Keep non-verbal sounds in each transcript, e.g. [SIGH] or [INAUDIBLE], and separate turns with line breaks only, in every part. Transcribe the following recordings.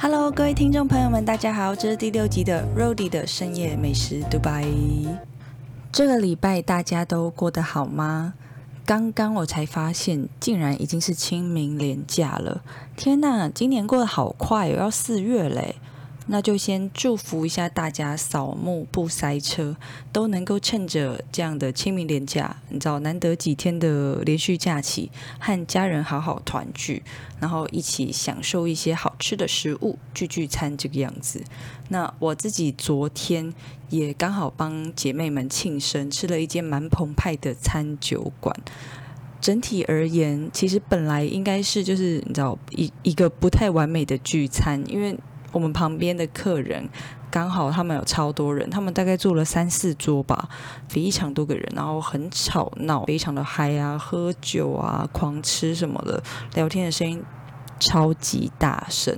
Hello，各位听众朋友们，大家好，这是第六集的 Rody 的深夜美食独白。这个礼拜大家都过得好吗？刚刚我才发现，竟然已经是清明连假了。天呐，今年过得好快，要四月嘞！那就先祝福一下大家扫墓不塞车，都能够趁着这样的清明连假，你知道难得几天的连续假期，和家人好好团聚，然后一起享受一些好吃的食物，聚聚餐这个样子。那我自己昨天也刚好帮姐妹们庆生，吃了一间蛮澎湃的餐酒馆。整体而言，其实本来应该是就是你知道一一个不太完美的聚餐，因为。我们旁边的客人刚好他们有超多人，他们大概坐了三四桌吧，非常多个人，然后很吵闹，非常的嗨啊，喝酒啊，狂吃什么的，聊天的声音超级大声，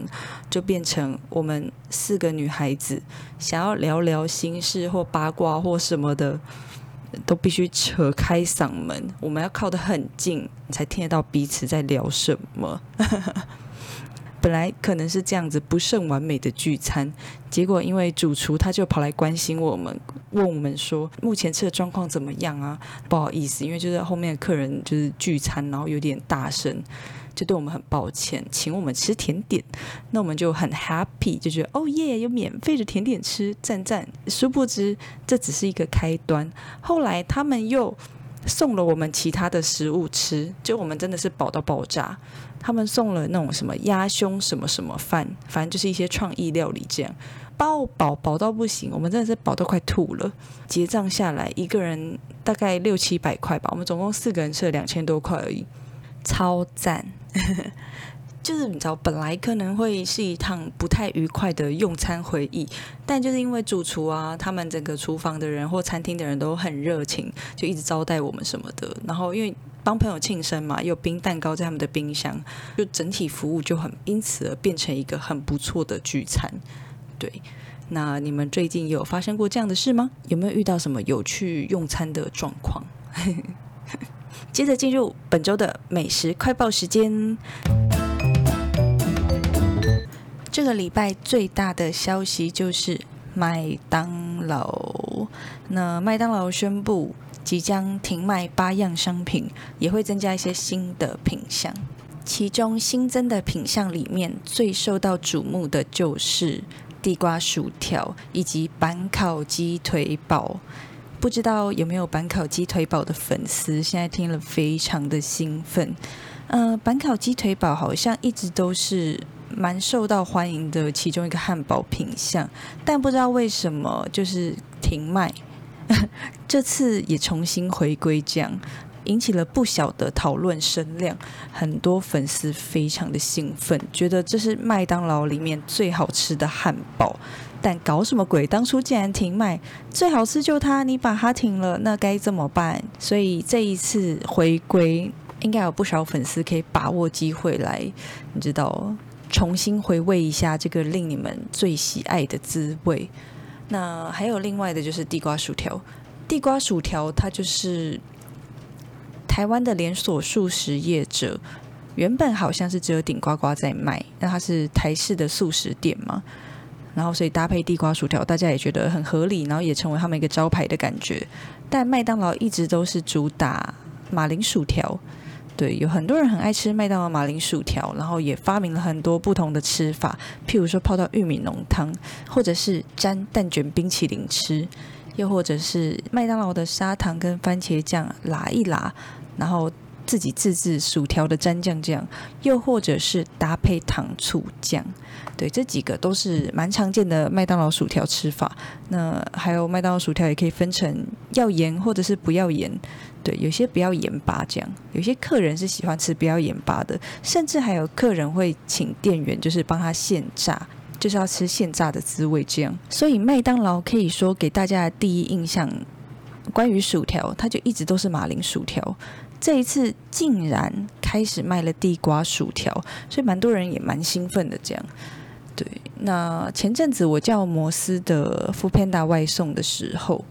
就变成我们四个女孩子想要聊聊心事或八卦或什么的，都必须扯开嗓门，我们要靠得很近，你才听得到彼此在聊什么。本来可能是这样子不甚完美的聚餐，结果因为主厨他就跑来关心我们，问我们说目前吃的状况怎么样啊？不好意思，因为就是后面的客人就是聚餐，然后有点大声，就对我们很抱歉，请我们吃甜点。那我们就很 happy，就觉得哦耶，有免费的甜点吃，赞赞。殊不知这只是一个开端，后来他们又。送了我们其他的食物吃，就我们真的是饱到爆炸。他们送了那种什么鸭胸什么什么饭，反正就是一些创意料理，这样爆饱饱到不行。我们真的是饱到快吐了。结账下来，一个人大概六七百块吧。我们总共四个人吃了两千多块而已，超赞。就是你知道，本来可能会是一趟不太愉快的用餐回忆，但就是因为主厨啊，他们整个厨房的人或餐厅的人都很热情，就一直招待我们什么的。然后因为帮朋友庆生嘛，有冰蛋糕在他们的冰箱，就整体服务就很因此而变成一个很不错的聚餐。对，那你们最近有发生过这样的事吗？有没有遇到什么有趣用餐的状况？[LAUGHS] 接着进入本周的美食快报时间。这个礼拜最大的消息就是麦当劳。那麦当劳宣布即将停卖八样商品，也会增加一些新的品项。其中新增的品项里面，最受到瞩目的就是地瓜薯条以及板烤鸡腿堡。不知道有没有板烤鸡腿堡的粉丝，现在听了非常的兴奋。呃，板烤鸡腿堡好像一直都是。蛮受到欢迎的其中一个汉堡品相，但不知道为什么就是停卖。[LAUGHS] 这次也重新回归，这样引起了不小的讨论声量。很多粉丝非常的兴奋，觉得这是麦当劳里面最好吃的汉堡。但搞什么鬼？当初竟然停卖，最好吃就它，你把它停了，那该怎么办？所以这一次回归，应该有不少粉丝可以把握机会来，你知道。重新回味一下这个令你们最喜爱的滋味。那还有另外的就是地瓜薯条，地瓜薯条它就是台湾的连锁素食业者，原本好像是只有顶呱呱在卖，那它是台式的素食店嘛，然后所以搭配地瓜薯条，大家也觉得很合理，然后也成为他们一个招牌的感觉。但麦当劳一直都是主打马铃薯条。对，有很多人很爱吃麦当劳马铃薯条，然后也发明了很多不同的吃法，譬如说泡到玉米浓汤，或者是沾蛋卷冰淇淋吃，又或者是麦当劳的砂糖跟番茄酱拉一拉，然后自己自制薯条的蘸酱酱，又或者是搭配糖醋酱。对，这几个都是蛮常见的麦当劳薯条吃法。那还有麦当劳薯条也可以分成要盐或者是不要盐。对，有些不要盐巴这样，有些客人是喜欢吃不要盐巴的，甚至还有客人会请店员就是帮他现炸，就是要吃现炸的滋味这样。所以麦当劳可以说给大家的第一印象，关于薯条，它就一直都是马铃薯条。这一次竟然开始卖了地瓜薯条，所以蛮多人也蛮兴奋的这样。对，那前阵子我叫摩斯的 f o o Panda 外送的时候。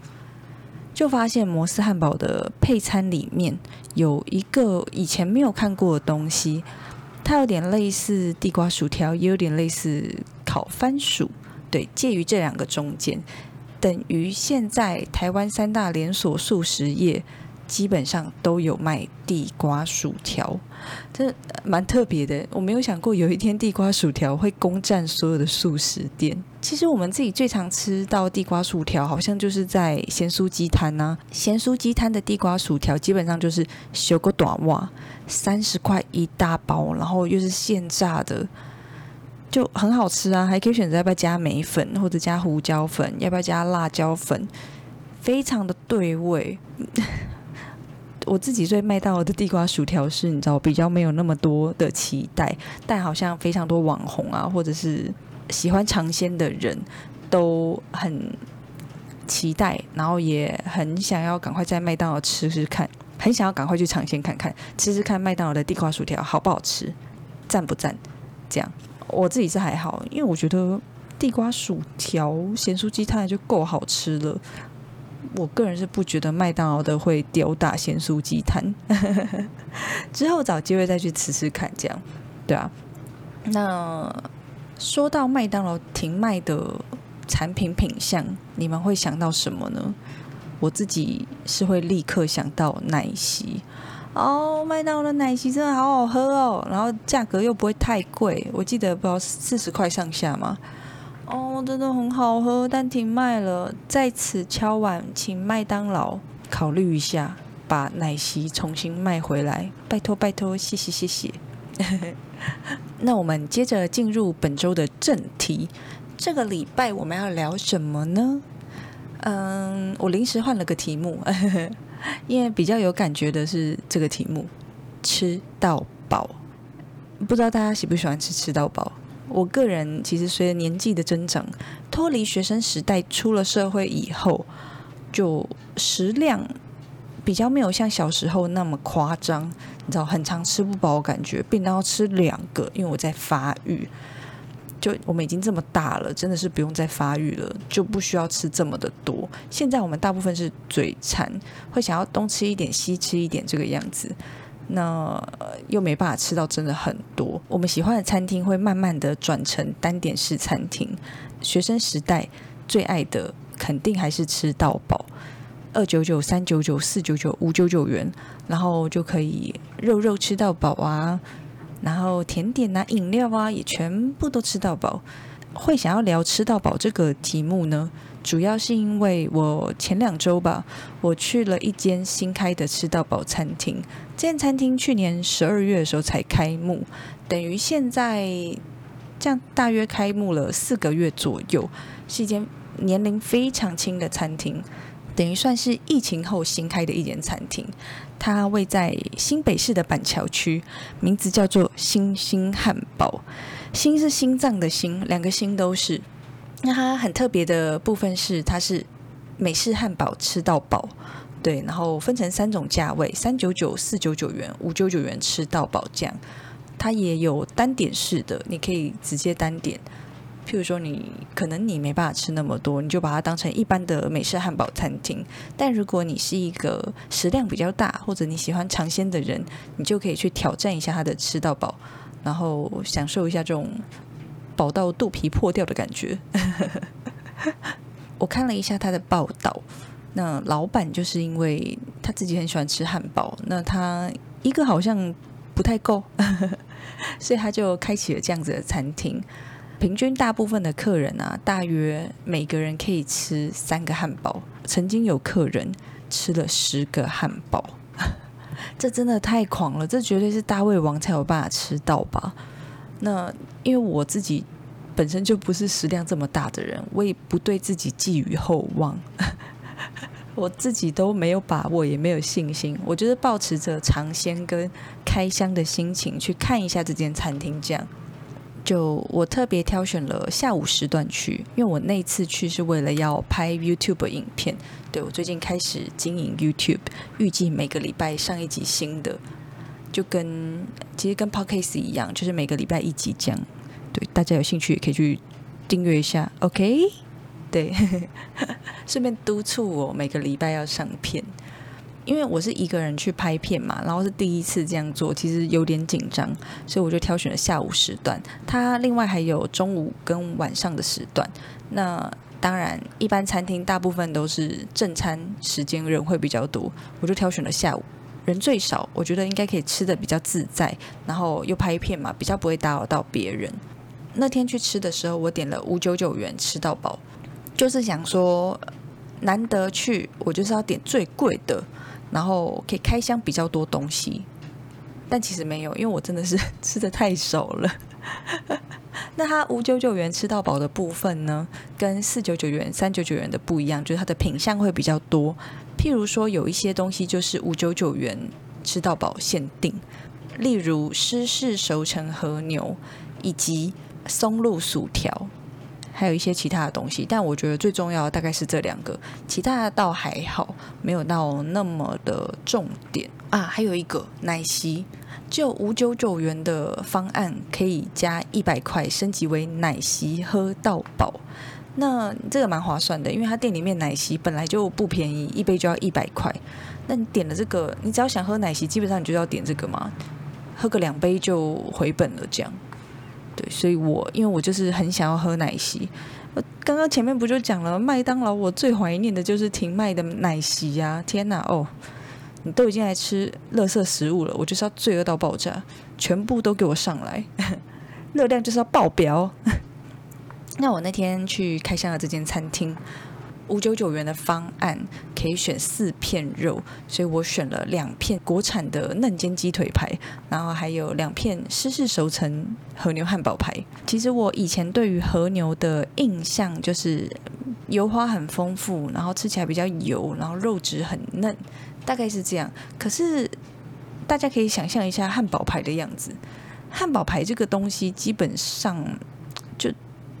就发现摩斯汉堡的配餐里面有一个以前没有看过的东西，它有点类似地瓜薯条，也有点类似烤番薯，对，介于这两个中间，等于现在台湾三大连锁素食业。基本上都有卖地瓜薯条，这蛮特别的。我没有想过有一天地瓜薯条会攻占所有的素食店。其实我们自己最常吃到地瓜薯条，好像就是在咸酥鸡摊呐。咸酥鸡摊的地瓜薯条基本上就是修个短袜，三十块一大包，然后又是现炸的，就很好吃啊。还可以选择要不要加梅粉或者加胡椒粉，要不要加辣椒粉，非常的对味。我自己对麦当劳的地瓜薯条是，你知道比较没有那么多的期待，但好像非常多网红啊，或者是喜欢尝鲜的人都很期待，然后也很想要赶快在麦当劳吃吃看，[LAUGHS] 很想要赶快去尝鲜看看，吃吃看麦当劳的地瓜薯条好不好吃，赞不赞？这样我自己是还好，因为我觉得地瓜薯条咸酥鸡摊就够好吃了。我个人是不觉得麦当劳的会吊打咸酥鸡摊，[LAUGHS] 之后找机会再去吃吃看，这样对啊。那说到麦当劳停卖的产品品相，你们会想到什么呢？我自己是会立刻想到奶昔哦，麦当劳的奶昔真的好好喝哦，然后价格又不会太贵，我记得不知道四十块上下吗？哦，真的很好喝，但停卖了。在此敲碗，请麦当劳考虑一下，把奶昔重新卖回来，拜托拜托，谢谢谢谢。[LAUGHS] 那我们接着进入本周的正题，这个礼拜我们要聊什么呢？嗯，我临时换了个题目，[LAUGHS] 因为比较有感觉的是这个题目：吃到饱。不知道大家喜不喜欢吃吃到饱？我个人其实随着年纪的增长，脱离学生时代，出了社会以后，就食量比较没有像小时候那么夸张。你知道，很常吃不饱，感觉便当要吃两个，因为我在发育。就我们已经这么大了，真的是不用再发育了，就不需要吃这么的多。现在我们大部分是嘴馋，会想要东吃一点，西吃一点，这个样子。那又没办法吃到真的很多。我们喜欢的餐厅会慢慢的转成单点式餐厅。学生时代最爱的肯定还是吃到饱，二九九、三九九、四九九、五九九元，然后就可以肉肉吃到饱啊，然后甜点啊、饮料啊也全部都吃到饱。会想要聊吃到饱这个题目呢？主要是因为我前两周吧，我去了一间新开的吃到饱餐厅。这间餐厅去年十二月的时候才开幕，等于现在这样大约开幕了四个月左右，是一间年龄非常轻的餐厅，等于算是疫情后新开的一间餐厅。它位在新北市的板桥区，名字叫做星星汉堡。心是心脏的心，两个心都是。那它很特别的部分是，它是美式汉堡吃到饱，对，然后分成三种价位：三九九、四九九元、五九九元吃到饱这样。它也有单点式的，你可以直接单点。譬如说，你可能你没办法吃那么多，你就把它当成一般的美式汉堡餐厅。但如果你是一个食量比较大，或者你喜欢尝鲜的人，你就可以去挑战一下它的吃到饱，然后享受一下这种。饱到肚皮破掉的感觉。[LAUGHS] 我看了一下他的报道，那老板就是因为他自己很喜欢吃汉堡，那他一个好像不太够，[LAUGHS] 所以他就开启了这样子的餐厅。平均大部分的客人啊，大约每个人可以吃三个汉堡。曾经有客人吃了十个汉堡，[LAUGHS] 这真的太狂了！这绝对是大胃王才有办法吃到吧？那因为我自己本身就不是食量这么大的人，我也不对自己寄予厚望，[LAUGHS] 我自己都没有把握，也没有信心。我就是保持着尝鲜跟开箱的心情去看一下这间餐厅。这样，就我特别挑选了下午时段去，因为我那次去是为了要拍 YouTube 影片。对我最近开始经营 YouTube，预计每个礼拜上一集新的。就跟其实跟 podcast 一样，就是每个礼拜一集这样。对，大家有兴趣也可以去订阅一下。OK，对，[LAUGHS] 顺便督促我每个礼拜要上片。因为我是一个人去拍片嘛，然后是第一次这样做，其实有点紧张，所以我就挑选了下午时段。它另外还有中午跟晚上的时段。那当然，一般餐厅大部分都是正餐时间人会比较多，我就挑选了下午，人最少，我觉得应该可以吃的比较自在，然后又拍片嘛，比较不会打扰到别人。那天去吃的时候，我点了五九九元吃到饱，就是想说难得去，我就是要点最贵的。然后可以开箱比较多东西，但其实没有，因为我真的是 [LAUGHS] 吃的太熟了。[LAUGHS] 那它五九九元吃到饱的部分呢，跟四九九元、三九九元的不一样，就是它的品相会比较多。譬如说，有一些东西就是五九九元吃到饱限定，例如湿式熟成和牛以及松露薯条。还有一些其他的东西，但我觉得最重要的大概是这两个，其他的倒还好，没有到那么的重点啊。还有一个奶昔，就五九九元的方案可以加一百块升级为奶昔喝到饱，那这个蛮划算的，因为它店里面奶昔本来就不便宜，一杯就要一百块。那你点了这个，你只要想喝奶昔，基本上你就要点这个嘛，喝个两杯就回本了，这样。所以我因为我就是很想要喝奶昔。刚刚前面不就讲了，麦当劳我最怀念的就是停卖的奶昔呀！天哪，哦，你都已经来吃垃圾食物了，我就是要罪恶到爆炸，全部都给我上来，[LAUGHS] 热量就是要爆表。[LAUGHS] 那我那天去开箱了这间餐厅。五九九元的方案可以选四片肉，所以我选了两片国产的嫩煎鸡腿排，然后还有两片湿式熟成和牛汉堡排。其实我以前对于和牛的印象就是油花很丰富，然后吃起来比较油，然后肉质很嫩，大概是这样。可是大家可以想象一下汉堡排的样子，汉堡排这个东西基本上就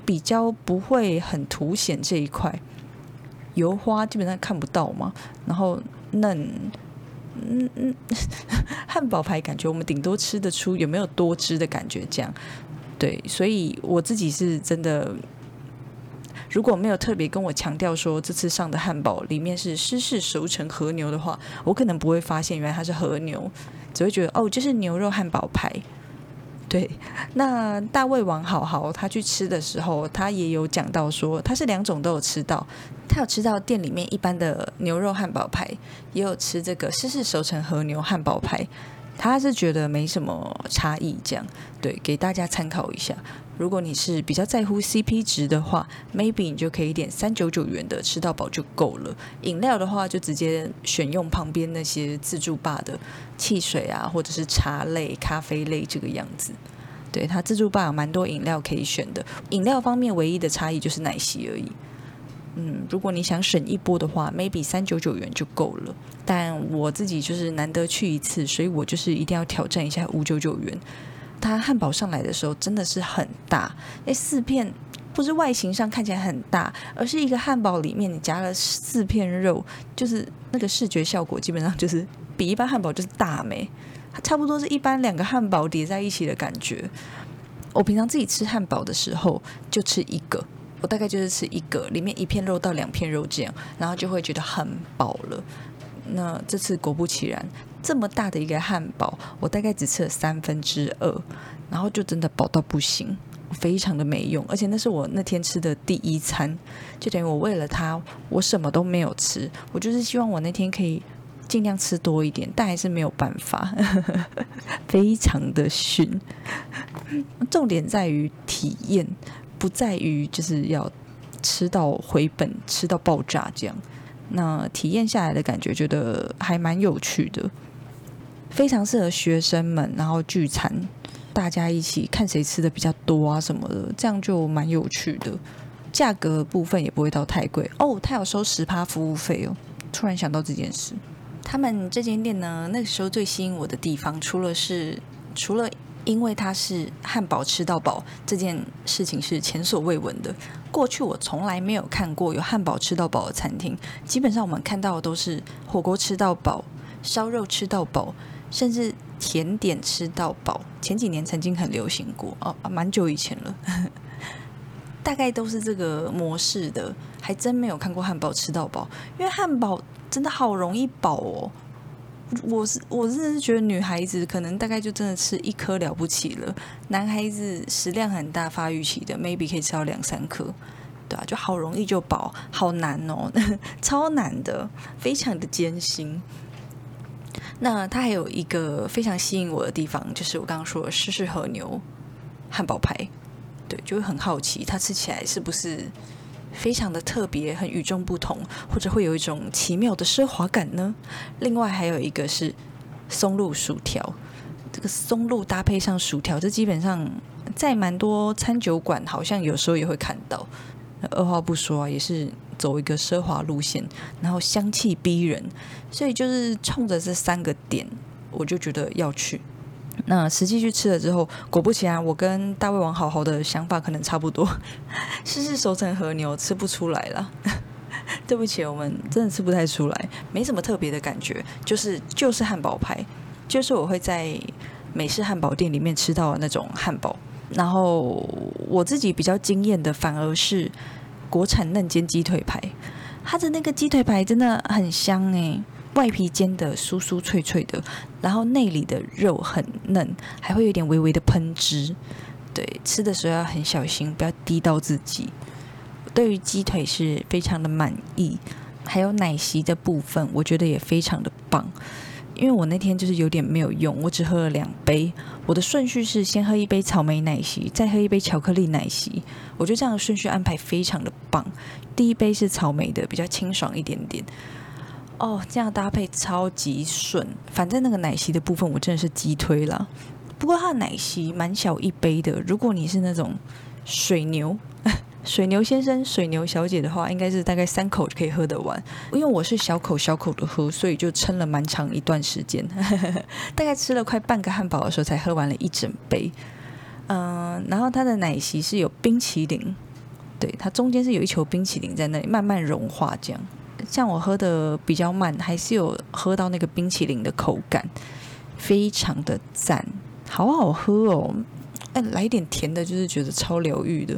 比较不会很凸显这一块。油花基本上看不到嘛，然后嫩，嗯嗯，汉堡排感觉我们顶多吃得出有没有多汁的感觉，这样对，所以我自己是真的，如果没有特别跟我强调说这次上的汉堡里面是湿式熟成和牛的话，我可能不会发现原来它是和牛，只会觉得哦，这是牛肉汉堡排。对，那大胃王好好他去吃的时候，他也有讲到说他是两种都有吃到，他有吃到店里面一般的牛肉汉堡排，也有吃这个湿式熟成和牛汉堡排，他是觉得没什么差异，这样。对，给大家参考一下。如果你是比较在乎 CP 值的话，maybe 你就可以点三九九元的吃到饱就够了。饮料的话，就直接选用旁边那些自助吧的汽水啊，或者是茶类、咖啡类这个样子。对，它自助吧有蛮多饮料可以选的。饮料方面唯一的差异就是奶昔而已。嗯，如果你想省一波的话，maybe 三九九元就够了。但我自己就是难得去一次，所以我就是一定要挑战一下五九九元。它汉堡上来的时候真的是很大，那四片不是外形上看起来很大，而是一个汉堡里面你夹了四片肉，就是那个视觉效果基本上就是比一般汉堡就是大没，差不多是一般两个汉堡叠在一起的感觉。我平常自己吃汉堡的时候就吃一个，我大概就是吃一个，里面一片肉到两片肉这样，然后就会觉得很饱了。那这次果不其然。这么大的一个汉堡，我大概只吃了三分之二，然后就真的饱到不行，非常的没用。而且那是我那天吃的第一餐，就等于我为了它，我什么都没有吃。我就是希望我那天可以尽量吃多一点，但还是没有办法，[LAUGHS] 非常的逊。重点在于体验，不在于就是要吃到回本，吃到爆炸这样。那体验下来的感觉，觉得还蛮有趣的。非常适合学生们，然后聚餐，大家一起看谁吃的比较多啊什么的，这样就蛮有趣的。价格部分也不会到太贵哦，他有收十趴服务费哦。突然想到这件事，他们这间店呢，那个时候最吸引我的地方，除了是除了因为它是汉堡吃到饱这件事情是前所未闻的，过去我从来没有看过有汉堡吃到饱的餐厅，基本上我们看到的都是火锅吃到饱、烧肉吃到饱。甚至甜点吃到饱，前几年曾经很流行过哦，蛮久以前了，[LAUGHS] 大概都是这个模式的，还真没有看过汉堡吃到饱，因为汉堡真的好容易饱哦。我是我真的是觉得女孩子可能大概就真的吃一颗了不起了，男孩子食量很大，发育期的 maybe 可以吃到两三颗，对啊，就好容易就饱，好难哦，[LAUGHS] 超难的，非常的艰辛。那它还有一个非常吸引我的地方，就是我刚刚说的湿式和牛汉堡排，对，就会很好奇它吃起来是不是非常的特别、很与众不同，或者会有一种奇妙的奢华感呢？另外还有一个是松露薯条，这个松露搭配上薯条，这基本上在蛮多餐酒馆好像有时候也会看到。二话不说，也是。走一个奢华路线，然后香气逼人，所以就是冲着这三个点，我就觉得要去。那实际去吃了之后，果不其然，我跟大胃王好好的想法可能差不多。[LAUGHS] 试试熟成和牛吃不出来了，[LAUGHS] 对不起，我们真的吃不太出来，没什么特别的感觉，就是就是汉堡排，就是我会在美式汉堡店里面吃到的那种汉堡。然后我自己比较惊艳的，反而是。国产嫩煎鸡腿排，它的那个鸡腿排真的很香诶，外皮煎的酥酥脆脆的，然后内里的肉很嫩，还会有点微微的喷汁。对，吃的时候要很小心，不要滴到自己。对于鸡腿是非常的满意，还有奶昔的部分，我觉得也非常的棒。因为我那天就是有点没有用，我只喝了两杯。我的顺序是先喝一杯草莓奶昔，再喝一杯巧克力奶昔。我觉得这样的顺序安排非常的棒。第一杯是草莓的，比较清爽一点点。哦，这样搭配超级顺。反正那个奶昔的部分，我真的是急推了。不过它的奶昔蛮小一杯的，如果你是那种水牛。水牛先生、水牛小姐的话，应该是大概三口就可以喝得完。因为我是小口小口的喝，所以就撑了蛮长一段时间，[LAUGHS] 大概吃了快半个汉堡的时候才喝完了一整杯。嗯，然后它的奶昔是有冰淇淋，对，它中间是有一球冰淇淋在那里慢慢融化，这样。像我喝的比较慢，还是有喝到那个冰淇淋的口感，非常的赞，好好喝哦。哎，来点甜的，就是觉得超疗愈的。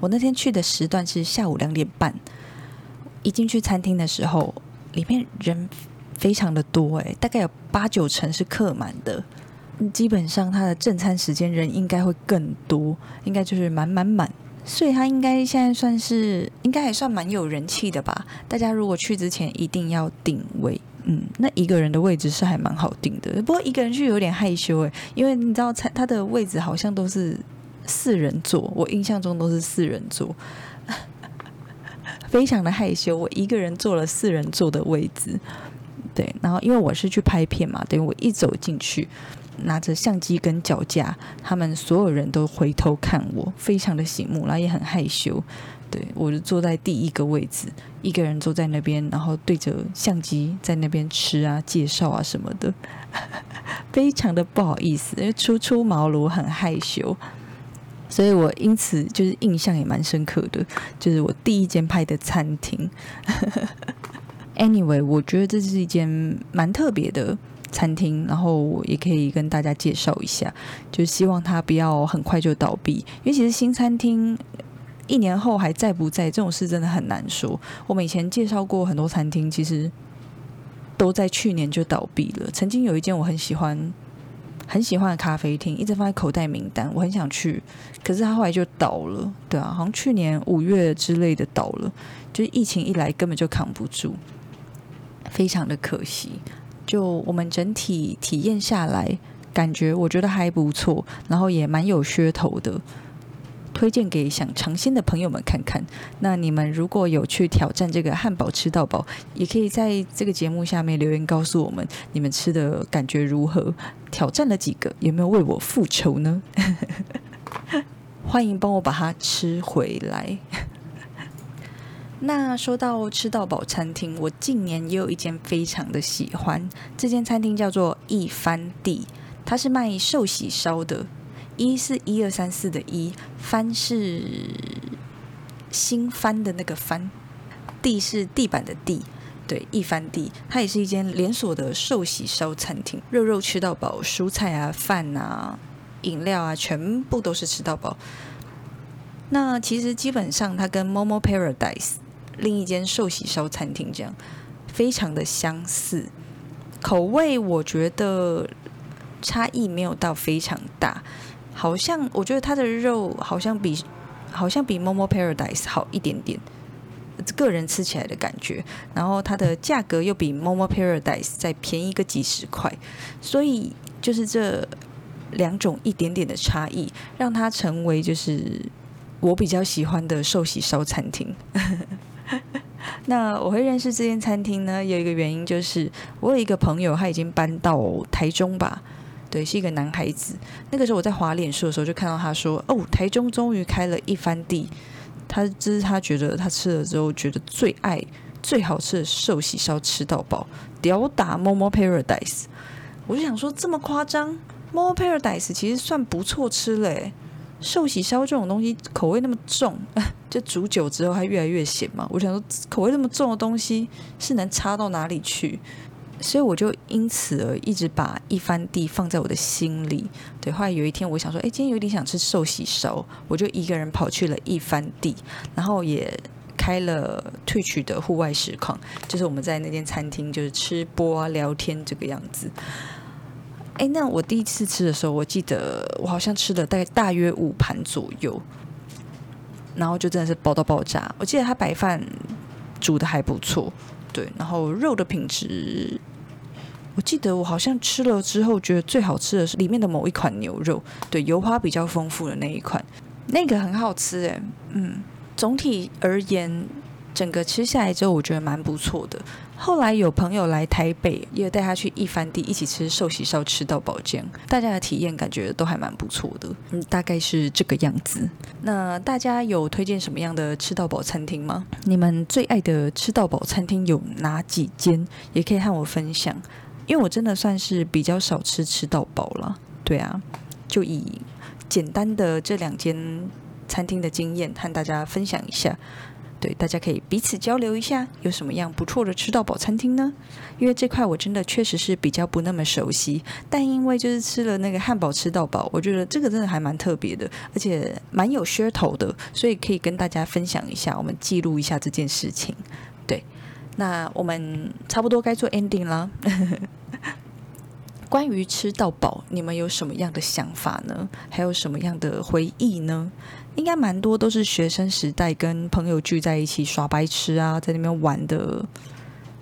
我那天去的时段是下午两点半，一进去餐厅的时候，里面人非常的多，诶，大概有八九成是客满的。基本上他的正餐时间人应该会更多，应该就是满满满，所以他应该现在算是应该还算蛮有人气的吧。大家如果去之前一定要定位，嗯，那一个人的位置是还蛮好定的，不过一个人去有点害羞诶，因为你知道餐他的位置好像都是。四人座，我印象中都是四人座，[LAUGHS] 非常的害羞。我一个人坐了四人座的位置，对。然后因为我是去拍片嘛，等于我一走进去，拿着相机跟脚架，他们所有人都回头看我，非常的醒目，然后也很害羞。对我就坐在第一个位置，一个人坐在那边，然后对着相机在那边吃啊、介绍啊什么的，[LAUGHS] 非常的不好意思，因为初出茅庐，很害羞。所以我因此就是印象也蛮深刻的，就是我第一间拍的餐厅。[LAUGHS] Anyway，我觉得这是一间蛮特别的餐厅，然后我也可以跟大家介绍一下，就希望它不要很快就倒闭，因为其实新餐厅一年后还在不在这种事真的很难说。我们以前介绍过很多餐厅，其实都在去年就倒闭了。曾经有一间我很喜欢。很喜欢的咖啡厅，一直放在口袋名单，我很想去，可是他后来就倒了，对啊，好像去年五月之类的倒了，就是疫情一来根本就扛不住，非常的可惜。就我们整体体验下来，感觉我觉得还不错，然后也蛮有噱头的。推荐给想尝鲜的朋友们看看。那你们如果有去挑战这个汉堡吃到饱，也可以在这个节目下面留言告诉我们你们吃的感觉如何，挑战了几个，有没有为我复仇呢？欢迎帮我把它吃回来。那说到吃到饱餐厅，我近年也有一间非常的喜欢，这间餐厅叫做一番地，它是卖寿喜烧的。一是一二三四的一，翻是新翻的那个翻，地是地板的地，对，一番地，它也是一间连锁的寿喜烧餐厅，肉肉吃到饱，蔬菜啊、饭啊、饮料啊，全部都是吃到饱。那其实基本上它跟 Momo Paradise 另一间寿喜烧餐厅这样，非常的相似。口味我觉得差异没有到非常大，好像我觉得它的肉好像比好像比 Momo Paradise 好一点点，个人吃起来的感觉。然后它的价格又比 Momo Paradise 再便宜个几十块，所以就是这两种一点点的差异，让它成为就是我比较喜欢的寿喜烧餐厅。[LAUGHS] 那我会认识这间餐厅呢，有一个原因就是我有一个朋友，他已经搬到台中吧，对，是一个男孩子。那个时候我在滑脸书的时候，就看到他说：“哦，台中终于开了一番地。”他这是他觉得他吃了之后觉得最爱、最好吃的寿喜烧，吃到饱，屌打 Momo Paradise。我就想说，这么夸张？Momo Paradise 其实算不错吃嘞。寿喜烧这种东西口味那么重，[LAUGHS] 就煮久之后它越来越咸嘛。我想说，口味那么重的东西是能差到哪里去？所以我就因此而一直把一番地放在我的心里。对，后来有一天我想说，哎，今天有点想吃寿喜烧，我就一个人跑去了一番地，然后也开了退取的户外实况，就是我们在那间餐厅就是吃播啊聊天这个样子。哎，那我第一次吃的时候，我记得我好像吃了大概大约五盘左右，然后就真的是饱到爆炸。我记得他白饭煮的还不错，对，然后肉的品质，我记得我好像吃了之后觉得最好吃的是里面的某一款牛肉，对，油花比较丰富的那一款，那个很好吃诶，嗯，总体而言。整个吃下来之后，我觉得蛮不错的。后来有朋友来台北，也带他去一番地一起吃寿喜烧，吃到饱浆。大家的体验感觉都还蛮不错的。嗯，大概是这个样子。那大家有推荐什么样的吃到饱餐厅吗？你们最爱的吃到饱餐厅有哪几间？也可以和我分享。因为我真的算是比较少吃吃到饱了。对啊，就以简单的这两间餐厅的经验和大家分享一下。对，大家可以彼此交流一下，有什么样不错的吃到饱餐厅呢？因为这块我真的确实是比较不那么熟悉，但因为就是吃了那个汉堡吃到饱，我觉得这个真的还蛮特别的，而且蛮有噱头的，所以可以跟大家分享一下，我们记录一下这件事情。对，那我们差不多该做 ending 了。[LAUGHS] 关于吃到饱，你们有什么样的想法呢？还有什么样的回忆呢？应该蛮多都是学生时代跟朋友聚在一起耍白痴啊，在那边玩的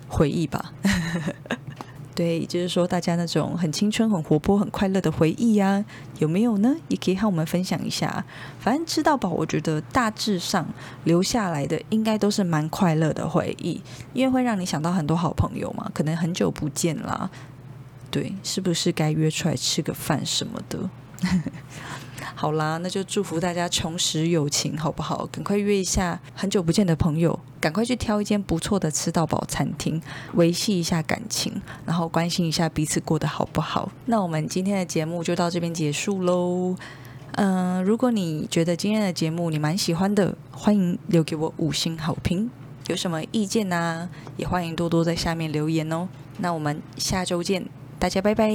回忆吧。[LAUGHS] 对，就是说大家那种很青春、很活泼、很快乐的回忆啊，有没有呢？也可以和我们分享一下。反正吃到饱，我觉得大致上留下来的应该都是蛮快乐的回忆，因为会让你想到很多好朋友嘛，可能很久不见啦。对，是不是该约出来吃个饭什么的？好啦，那就祝福大家重拾友情，好不好？赶快约一下很久不见的朋友，赶快去挑一间不错的吃到饱餐厅，维系一下感情，然后关心一下彼此过得好不好？那我们今天的节目就到这边结束喽。嗯，如果你觉得今天的节目你蛮喜欢的，欢迎留给我五星好评。有什么意见呢？也欢迎多多在下面留言哦。那我们下周见。大家拜拜。